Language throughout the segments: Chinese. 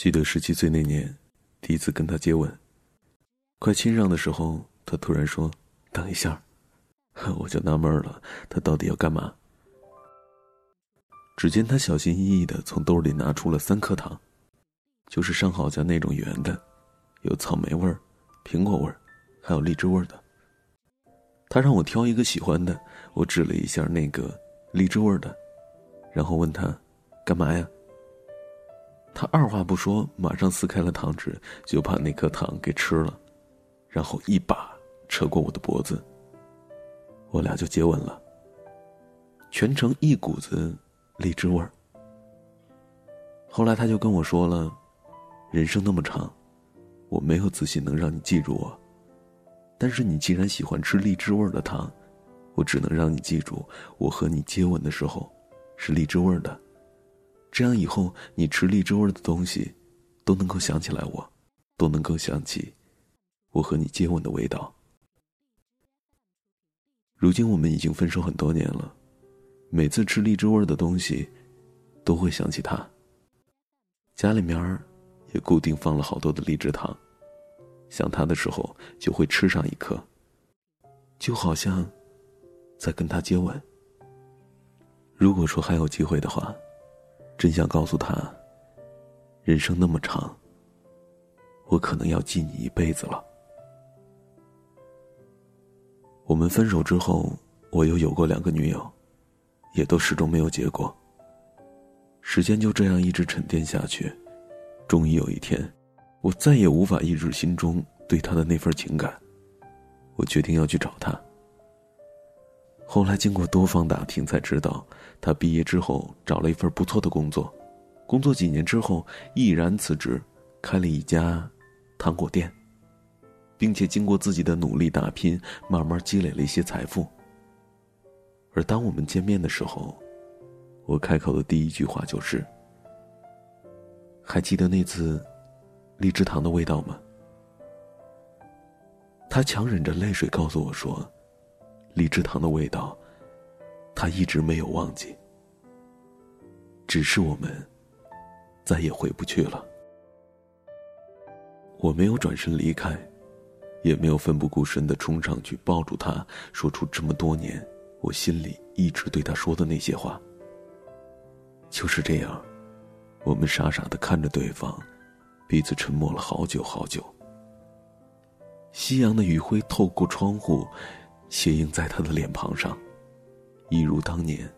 记得十七岁那年，第一次跟他接吻，快亲上的时候，他突然说：“等一下。”我就纳闷了，他到底要干嘛？只见他小心翼翼的从兜里拿出了三颗糖，就是上好家那种圆的，有草莓味儿、苹果味儿，还有荔枝味儿的。他让我挑一个喜欢的，我指了一下那个荔枝味儿的，然后问他：“干嘛呀？”他二话不说，马上撕开了糖纸，就把那颗糖给吃了，然后一把扯过我的脖子。我俩就接吻了，全程一股子荔枝味儿。后来他就跟我说了：“人生那么长，我没有自信能让你记住我，但是你既然喜欢吃荔枝味儿的糖，我只能让你记住我和你接吻的时候是荔枝味儿的。这样以后你吃荔枝味的东西，都能够想起来我，都能够想起我和你接吻的味道。”如今我们已经分手很多年了，每次吃荔枝味的东西，都会想起他。家里面也固定放了好多的荔枝糖，想他的时候就会吃上一颗，就好像在跟他接吻。如果说还有机会的话，真想告诉他，人生那么长，我可能要记你一辈子了。我们分手之后，我又有过两个女友，也都始终没有结果。时间就这样一直沉淀下去，终于有一天，我再也无法抑制心中对他的那份情感，我决定要去找他。后来经过多方打听，才知道他毕业之后找了一份不错的工作，工作几年之后毅然辞职，开了一家糖果店。并且经过自己的努力打拼，慢慢积累了一些财富。而当我们见面的时候，我开口的第一句话就是：“还记得那次荔枝糖的味道吗？”他强忍着泪水告诉我说：“荔枝糖的味道，他一直没有忘记。只是我们再也回不去了。”我没有转身离开。也没有奋不顾身的冲上去抱住他，说出这么多年我心里一直对他说的那些话。就是这样，我们傻傻的看着对方，彼此沉默了好久好久。夕阳的余晖透过窗户，斜映在他的脸庞上，一如当年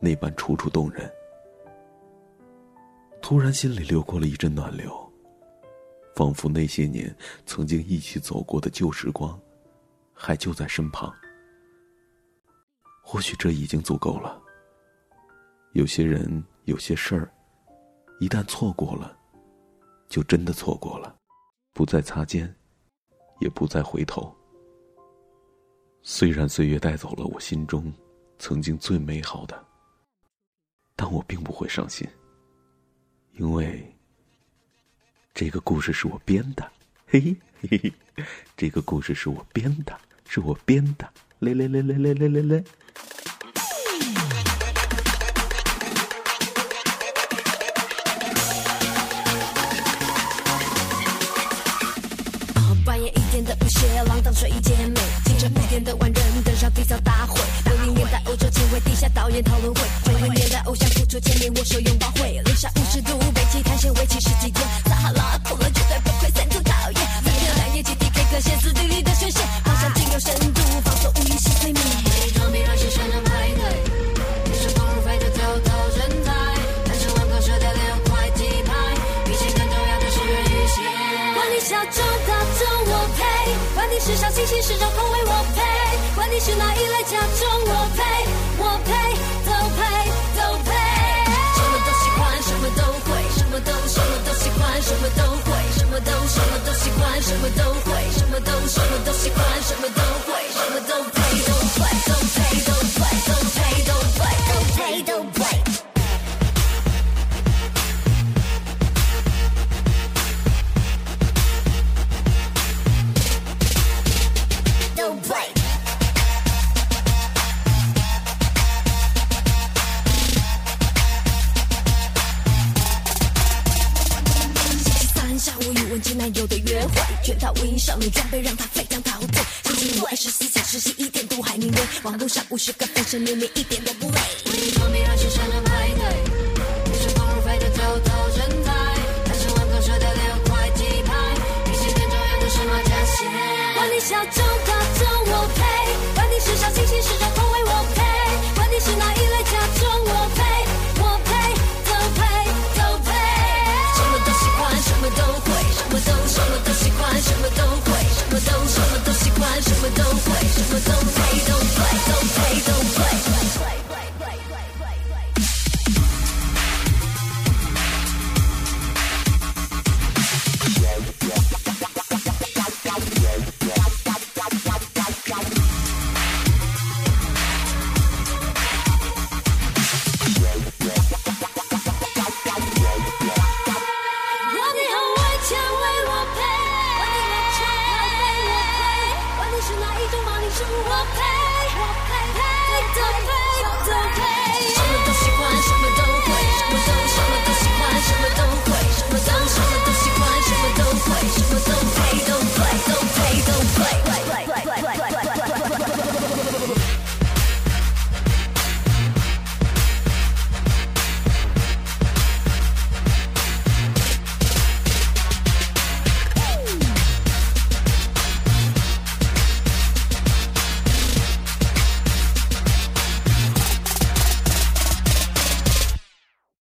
那般楚楚动人。突然心里流过了一阵暖流。仿佛那些年曾经一起走过的旧时光，还就在身旁。或许这已经足够了。有些人，有些事儿，一旦错过了，就真的错过了，不再擦肩，也不再回头。虽然岁月带走了我心中曾经最美好的，但我并不会伤心，因为。这个故事是我编的，嘿嘿嘿嘿，这个故事是我编的，是我编的，嘞嘞嘞嘞嘞嘞嘞嘞。半夜一点的雨鞋，浪荡睡间美，古典的万人登上地赛大会六零年代欧洲前卫地下导演讨论会九零年代偶像付出千年握手拥抱会零下五十度北极探险为期十几天撒哈拉酷热绝对崩溃三种考验三天两夜集体 k 歌歇斯底里的宣泄芳香精油深度放松无意识催眠装派对女排比重要的是管你小众大众我呸管你是小清新是重空位是哪一类甲种，我配，我配，都配，都配。什么都喜欢，什么都会，什么都什么都喜欢，什么都会，什么都什么都喜欢，什么都会，什么都什么都喜欢，什么都会，什么都配，都配，都配，都配，都配，都配，都配，都配。有的约会，全套无印少女装备让她飞扬逃走。相信你二十四小时习一点都还明媚，网络上五十个粉身连连一点都不累。Don't pay, don't pay, don't pay, don't pay.